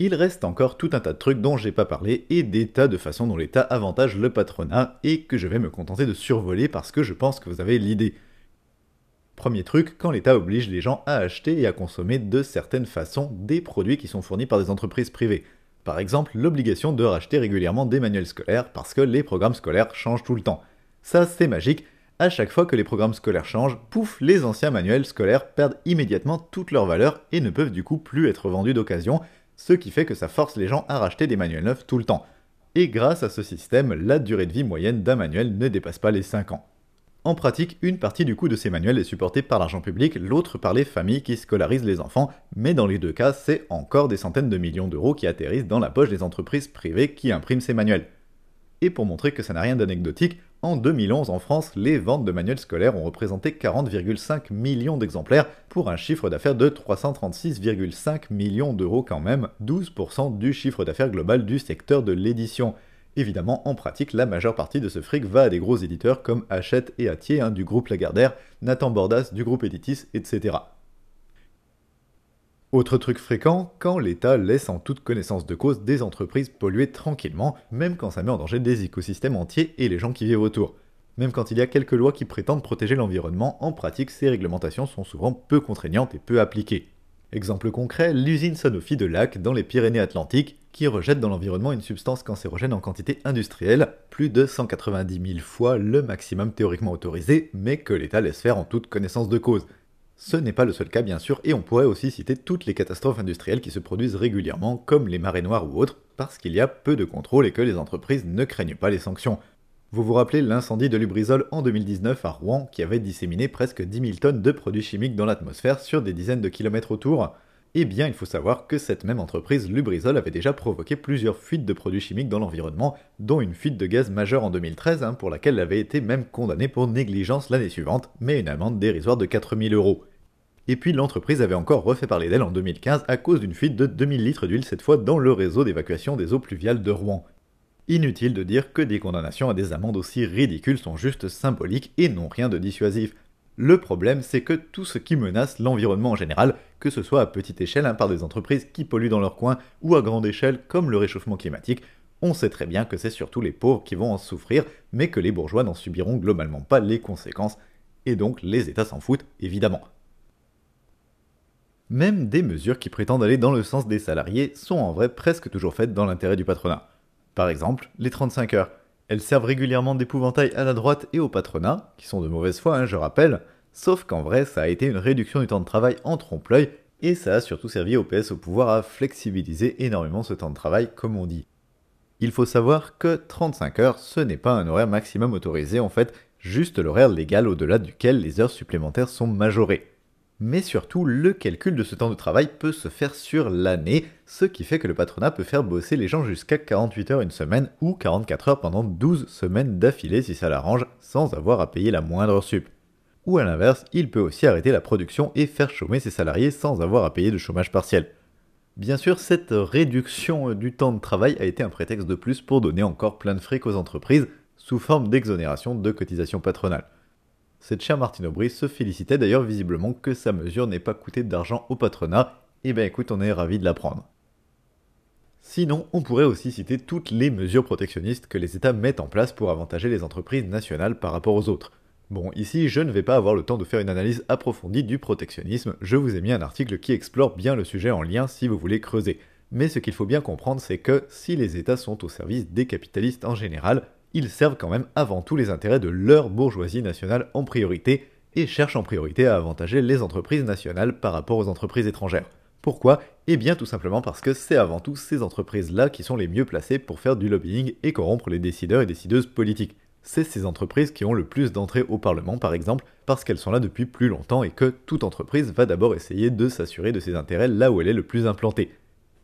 Il reste encore tout un tas de trucs dont j'ai pas parlé et des tas de façons dont l'État avantage le patronat et que je vais me contenter de survoler parce que je pense que vous avez l'idée. Premier truc, quand l'État oblige les gens à acheter et à consommer de certaines façons des produits qui sont fournis par des entreprises privées. Par exemple, l'obligation de racheter régulièrement des manuels scolaires parce que les programmes scolaires changent tout le temps. Ça, c'est magique. À chaque fois que les programmes scolaires changent, pouf, les anciens manuels scolaires perdent immédiatement toute leur valeur et ne peuvent du coup plus être vendus d'occasion, ce qui fait que ça force les gens à racheter des manuels neufs tout le temps. Et grâce à ce système, la durée de vie moyenne d'un manuel ne dépasse pas les 5 ans. En pratique, une partie du coût de ces manuels est supportée par l'argent public, l'autre par les familles qui scolarisent les enfants, mais dans les deux cas, c'est encore des centaines de millions d'euros qui atterrissent dans la poche des entreprises privées qui impriment ces manuels. Et pour montrer que ça n'a rien d'anecdotique, en 2011 en France, les ventes de manuels scolaires ont représenté 40,5 millions d'exemplaires pour un chiffre d'affaires de 336,5 millions d'euros quand même, 12% du chiffre d'affaires global du secteur de l'édition. Évidemment, en pratique, la majeure partie de ce fric va à des gros éditeurs comme Hachette et Atier hein, du groupe Lagardère, Nathan Bordas du groupe Editis, etc. Autre truc fréquent, quand l'État laisse en toute connaissance de cause des entreprises polluer tranquillement, même quand ça met en danger des écosystèmes entiers et les gens qui vivent autour. Même quand il y a quelques lois qui prétendent protéger l'environnement, en pratique ces réglementations sont souvent peu contraignantes et peu appliquées. Exemple concret, l'usine Sanofi de Lac dans les Pyrénées-Atlantiques, qui rejette dans l'environnement une substance cancérogène en quantité industrielle, plus de 190 000 fois le maximum théoriquement autorisé, mais que l'État laisse faire en toute connaissance de cause. Ce n'est pas le seul cas bien sûr, et on pourrait aussi citer toutes les catastrophes industrielles qui se produisent régulièrement, comme les marées noires ou autres, parce qu'il y a peu de contrôle et que les entreprises ne craignent pas les sanctions. Vous vous rappelez l'incendie de Lubrizol en 2019 à Rouen qui avait disséminé presque 10 000 tonnes de produits chimiques dans l'atmosphère sur des dizaines de kilomètres autour Eh bien, il faut savoir que cette même entreprise, Lubrizol, avait déjà provoqué plusieurs fuites de produits chimiques dans l'environnement, dont une fuite de gaz majeure en 2013, hein, pour laquelle elle avait été même condamnée pour négligence l'année suivante, mais une amende dérisoire de 4000 euros. Et puis l'entreprise avait encore refait parler d'elle en 2015 à cause d'une fuite de 2000 litres d'huile cette fois dans le réseau d'évacuation des eaux pluviales de Rouen. Inutile de dire que des condamnations à des amendes aussi ridicules sont juste symboliques et n'ont rien de dissuasif. Le problème, c'est que tout ce qui menace l'environnement en général, que ce soit à petite échelle hein, par des entreprises qui polluent dans leur coin, ou à grande échelle comme le réchauffement climatique, on sait très bien que c'est surtout les pauvres qui vont en souffrir, mais que les bourgeois n'en subiront globalement pas les conséquences, et donc les États s'en foutent, évidemment. Même des mesures qui prétendent aller dans le sens des salariés sont en vrai presque toujours faites dans l'intérêt du patronat. Par exemple, les 35 heures. Elles servent régulièrement d'épouvantail à la droite et au patronat, qui sont de mauvaise foi, hein, je rappelle, sauf qu'en vrai, ça a été une réduction du temps de travail en trompe-l'œil, et ça a surtout servi au PS au pouvoir à flexibiliser énormément ce temps de travail, comme on dit. Il faut savoir que 35 heures, ce n'est pas un horaire maximum autorisé, en fait, juste l'horaire légal au-delà duquel les heures supplémentaires sont majorées mais surtout le calcul de ce temps de travail peut se faire sur l'année, ce qui fait que le patronat peut faire bosser les gens jusqu'à 48 heures une semaine ou 44 heures pendant 12 semaines d'affilée si ça l'arrange, sans avoir à payer la moindre sup. Ou à l'inverse, il peut aussi arrêter la production et faire chômer ses salariés sans avoir à payer de chômage partiel. Bien sûr, cette réduction du temps de travail a été un prétexte de plus pour donner encore plein de fric aux entreprises, sous forme d'exonération de cotisations patronales. Cette chère Martine Aubry se félicitait d'ailleurs visiblement que sa mesure n'ait pas coûté d'argent au patronat, eh ben écoute, on est ravi de l'apprendre. Sinon, on pourrait aussi citer toutes les mesures protectionnistes que les États mettent en place pour avantager les entreprises nationales par rapport aux autres. Bon, ici, je ne vais pas avoir le temps de faire une analyse approfondie du protectionnisme, je vous ai mis un article qui explore bien le sujet en lien si vous voulez creuser. Mais ce qu'il faut bien comprendre, c'est que si les États sont au service des capitalistes en général, ils servent quand même avant tout les intérêts de leur bourgeoisie nationale en priorité et cherchent en priorité à avantager les entreprises nationales par rapport aux entreprises étrangères. Pourquoi? Eh bien tout simplement parce que c'est avant tout ces entreprises-là qui sont les mieux placées pour faire du lobbying et corrompre les décideurs et décideuses politiques. C'est ces entreprises qui ont le plus d'entrées au Parlement par exemple, parce qu'elles sont là depuis plus longtemps et que toute entreprise va d'abord essayer de s'assurer de ses intérêts là où elle est le plus implantée.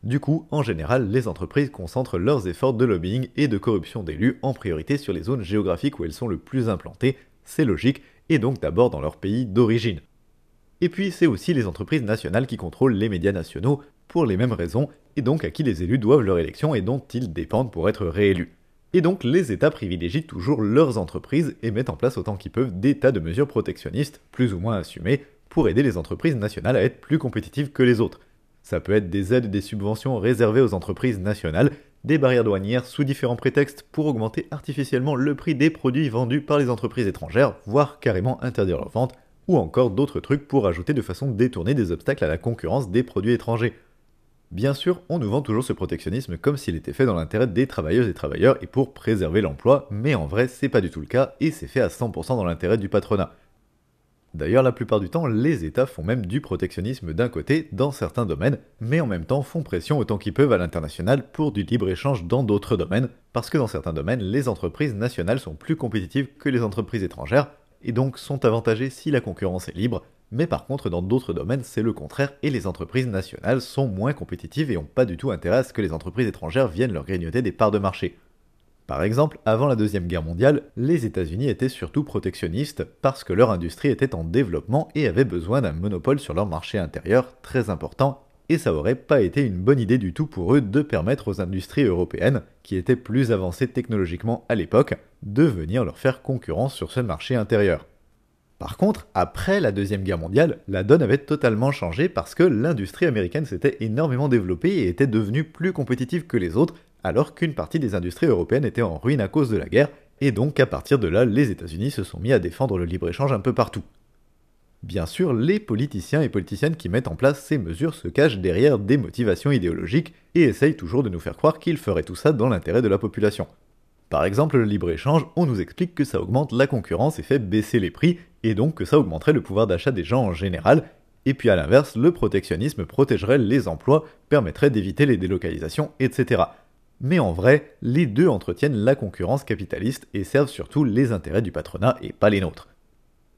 Du coup, en général, les entreprises concentrent leurs efforts de lobbying et de corruption d'élus en priorité sur les zones géographiques où elles sont le plus implantées, c'est logique, et donc d'abord dans leur pays d'origine. Et puis c'est aussi les entreprises nationales qui contrôlent les médias nationaux pour les mêmes raisons, et donc à qui les élus doivent leur élection et dont ils dépendent pour être réélus. Et donc les États privilégient toujours leurs entreprises et mettent en place autant qu'ils peuvent des tas de mesures protectionnistes, plus ou moins assumées, pour aider les entreprises nationales à être plus compétitives que les autres. Ça peut être des aides et des subventions réservées aux entreprises nationales, des barrières douanières sous différents prétextes pour augmenter artificiellement le prix des produits vendus par les entreprises étrangères, voire carrément interdire leur vente, ou encore d'autres trucs pour ajouter de façon détournée des obstacles à la concurrence des produits étrangers. Bien sûr, on nous vend toujours ce protectionnisme comme s'il était fait dans l'intérêt des travailleuses et travailleurs et pour préserver l'emploi, mais en vrai, c'est pas du tout le cas et c'est fait à 100% dans l'intérêt du patronat. D'ailleurs, la plupart du temps, les États font même du protectionnisme d'un côté dans certains domaines, mais en même temps font pression autant qu'ils peuvent à l'international pour du libre-échange dans d'autres domaines, parce que dans certains domaines, les entreprises nationales sont plus compétitives que les entreprises étrangères, et donc sont avantagées si la concurrence est libre, mais par contre, dans d'autres domaines, c'est le contraire et les entreprises nationales sont moins compétitives et n'ont pas du tout intérêt à ce que les entreprises étrangères viennent leur grignoter des parts de marché. Par exemple, avant la Deuxième Guerre mondiale, les États-Unis étaient surtout protectionnistes parce que leur industrie était en développement et avait besoin d'un monopole sur leur marché intérieur très important, et ça aurait pas été une bonne idée du tout pour eux de permettre aux industries européennes, qui étaient plus avancées technologiquement à l'époque, de venir leur faire concurrence sur ce marché intérieur. Par contre, après la Deuxième Guerre mondiale, la donne avait totalement changé parce que l'industrie américaine s'était énormément développée et était devenue plus compétitive que les autres, alors qu'une partie des industries européennes était en ruine à cause de la guerre, et donc à partir de là, les États-Unis se sont mis à défendre le libre-échange un peu partout. Bien sûr, les politiciens et politiciennes qui mettent en place ces mesures se cachent derrière des motivations idéologiques et essayent toujours de nous faire croire qu'ils feraient tout ça dans l'intérêt de la population. Par exemple, le libre-échange, on nous explique que ça augmente la concurrence et fait baisser les prix, et donc que ça augmenterait le pouvoir d'achat des gens en général, et puis à l'inverse, le protectionnisme protégerait les emplois, permettrait d'éviter les délocalisations, etc. Mais en vrai, les deux entretiennent la concurrence capitaliste et servent surtout les intérêts du patronat et pas les nôtres.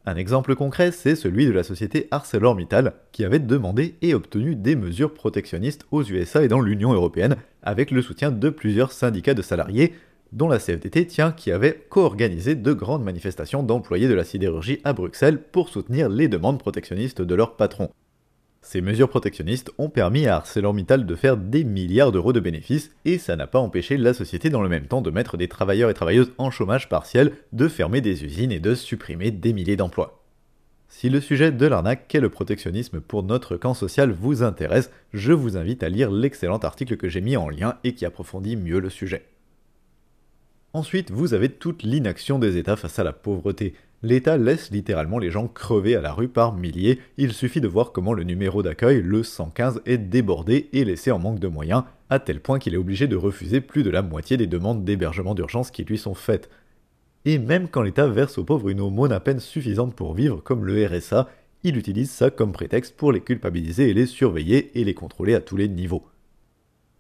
Un exemple concret, c'est celui de la société ArcelorMittal, qui avait demandé et obtenu des mesures protectionnistes aux USA et dans l'Union européenne, avec le soutien de plusieurs syndicats de salariés, dont la CFDT tient qui avait co-organisé de grandes manifestations d'employés de la sidérurgie à Bruxelles pour soutenir les demandes protectionnistes de leurs patrons. Ces mesures protectionnistes ont permis à ArcelorMittal de faire des milliards d'euros de bénéfices et ça n'a pas empêché la société dans le même temps de mettre des travailleurs et travailleuses en chômage partiel, de fermer des usines et de supprimer des milliers d'emplois. Si le sujet de l'arnaque qu'est le protectionnisme pour notre camp social vous intéresse, je vous invite à lire l'excellent article que j'ai mis en lien et qui approfondit mieux le sujet. Ensuite, vous avez toute l'inaction des États face à la pauvreté. L'État laisse littéralement les gens crever à la rue par milliers, il suffit de voir comment le numéro d'accueil, le 115, est débordé et laissé en manque de moyens, à tel point qu'il est obligé de refuser plus de la moitié des demandes d'hébergement d'urgence qui lui sont faites. Et même quand l'État verse aux pauvres une aumône à peine suffisante pour vivre, comme le RSA, il utilise ça comme prétexte pour les culpabiliser et les surveiller et les contrôler à tous les niveaux.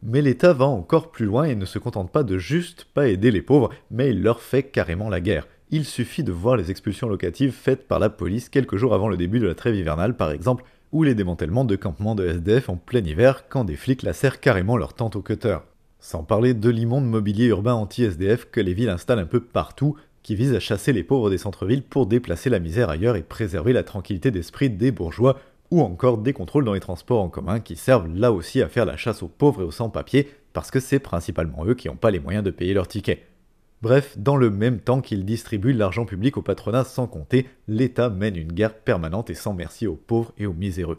Mais l'État va encore plus loin et ne se contente pas de juste pas aider les pauvres, mais il leur fait carrément la guerre. Il suffit de voir les expulsions locatives faites par la police quelques jours avant le début de la trêve hivernale par exemple, ou les démantèlements de campements de SDF en plein hiver quand des flics lacèrent carrément leur tente au cutter. Sans parler de l'immonde mobilier urbain anti-SDF que les villes installent un peu partout, qui vise à chasser les pauvres des centres-villes pour déplacer la misère ailleurs et préserver la tranquillité d'esprit des bourgeois ou encore des contrôles dans les transports en commun qui servent là aussi à faire la chasse aux pauvres et aux sans-papiers, parce que c'est principalement eux qui n'ont pas les moyens de payer leurs tickets. Bref, dans le même temps qu'ils distribuent l'argent public au patronat sans compter, l'État mène une guerre permanente et sans merci aux pauvres et aux miséreux.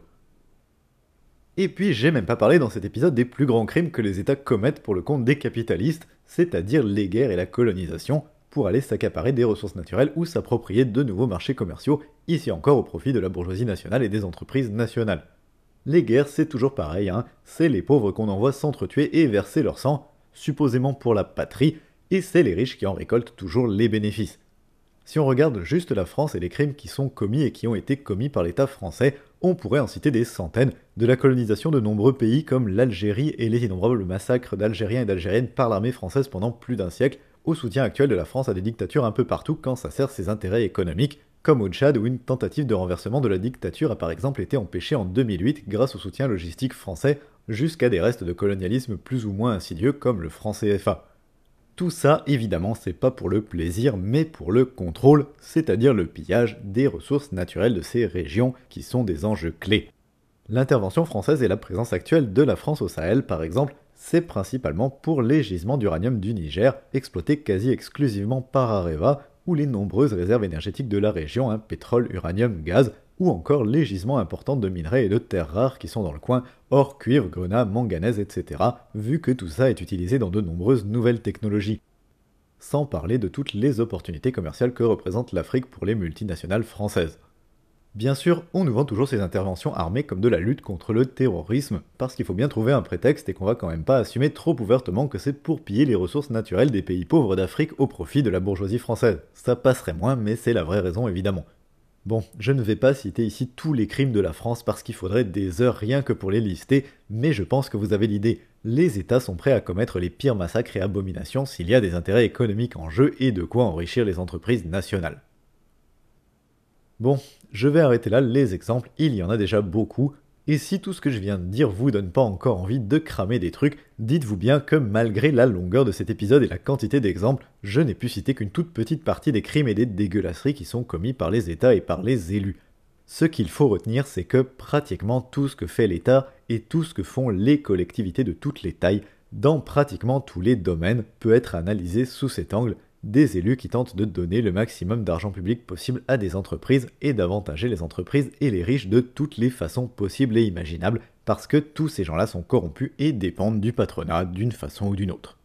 Et puis j'ai même pas parlé dans cet épisode des plus grands crimes que les États commettent pour le compte des capitalistes, c'est-à-dire les guerres et la colonisation, pour aller s'accaparer des ressources naturelles ou s'approprier de nouveaux marchés commerciaux, ici encore au profit de la bourgeoisie nationale et des entreprises nationales. Les guerres, c'est toujours pareil, hein. c'est les pauvres qu'on envoie s'entretuer et verser leur sang, supposément pour la patrie, et c'est les riches qui en récoltent toujours les bénéfices. Si on regarde juste la France et les crimes qui sont commis et qui ont été commis par l'État français, on pourrait en citer des centaines, de la colonisation de nombreux pays comme l'Algérie et les innombrables massacres d'Algériens et d'Algériennes par l'armée française pendant plus d'un siècle, au soutien actuel de la France à des dictatures un peu partout quand ça sert ses intérêts économiques, comme au Tchad où une tentative de renversement de la dictature a par exemple été empêchée en 2008 grâce au soutien logistique français, jusqu'à des restes de colonialisme plus ou moins insidieux comme le franc CFA. Tout ça, évidemment, c'est pas pour le plaisir, mais pour le contrôle, c'est-à-dire le pillage des ressources naturelles de ces régions qui sont des enjeux clés. L'intervention française et la présence actuelle de la France au Sahel, par exemple, c'est principalement pour les gisements d'uranium du Niger, exploités quasi exclusivement par Areva, ou les nombreuses réserves énergétiques de la région, un pétrole, uranium, gaz, ou encore les gisements importants de minerais et de terres rares qui sont dans le coin, or cuivre, grenat, manganèse, etc., vu que tout ça est utilisé dans de nombreuses nouvelles technologies. Sans parler de toutes les opportunités commerciales que représente l'Afrique pour les multinationales françaises. Bien sûr, on nous vend toujours ces interventions armées comme de la lutte contre le terrorisme, parce qu'il faut bien trouver un prétexte et qu'on va quand même pas assumer trop ouvertement que c'est pour piller les ressources naturelles des pays pauvres d'Afrique au profit de la bourgeoisie française. Ça passerait moins, mais c'est la vraie raison évidemment. Bon, je ne vais pas citer ici tous les crimes de la France parce qu'il faudrait des heures rien que pour les lister, mais je pense que vous avez l'idée. Les États sont prêts à commettre les pires massacres et abominations s'il y a des intérêts économiques en jeu et de quoi enrichir les entreprises nationales. Bon, je vais arrêter là les exemples, il y en a déjà beaucoup, et si tout ce que je viens de dire vous donne pas encore envie de cramer des trucs, dites-vous bien que malgré la longueur de cet épisode et la quantité d'exemples, je n'ai pu citer qu'une toute petite partie des crimes et des dégueulasseries qui sont commis par les États et par les élus. Ce qu'il faut retenir, c'est que pratiquement tout ce que fait l'État et tout ce que font les collectivités de toutes les tailles, dans pratiquement tous les domaines, peut être analysé sous cet angle, des élus qui tentent de donner le maximum d'argent public possible à des entreprises et d'avantager les entreprises et les riches de toutes les façons possibles et imaginables, parce que tous ces gens-là sont corrompus et dépendent du patronat d'une façon ou d'une autre.